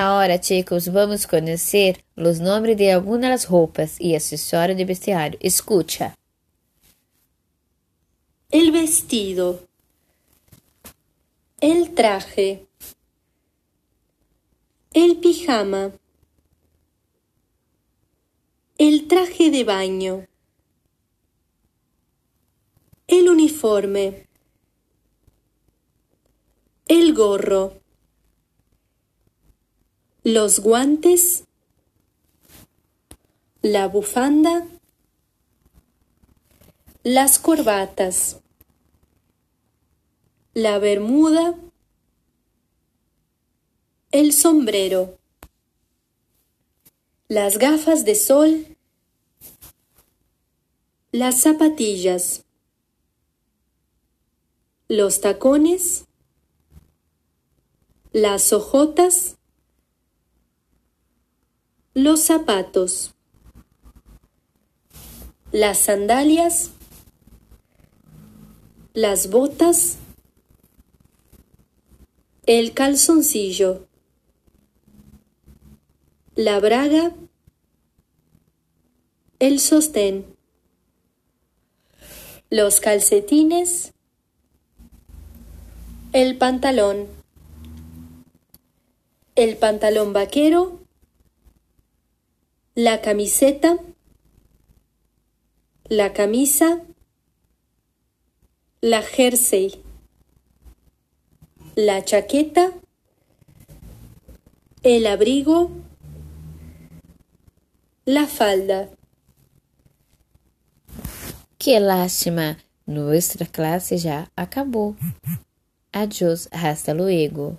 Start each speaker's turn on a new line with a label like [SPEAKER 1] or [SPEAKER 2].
[SPEAKER 1] Agora, chicos, vamos conhecer os nomes de algumas roupas e acessórios de vestiário. Escucha.
[SPEAKER 2] El vestido. El traje. El pijama. El traje de baño. El uniforme. El gorro. Los guantes. La bufanda. Las corbatas. La bermuda. El sombrero. Las gafas de sol. Las zapatillas. Los tacones. Las hojotas. Los zapatos. Las sandalias. Las botas. El calzoncillo. La braga. El sostén. Los calcetines. El pantalón. El pantalón vaquero. La camiseta. La camisa. La jersey. La chaqueta. El abrigo. La falda.
[SPEAKER 1] Que lástima! Nuestra classe já acabou. Adiós, hasta luego.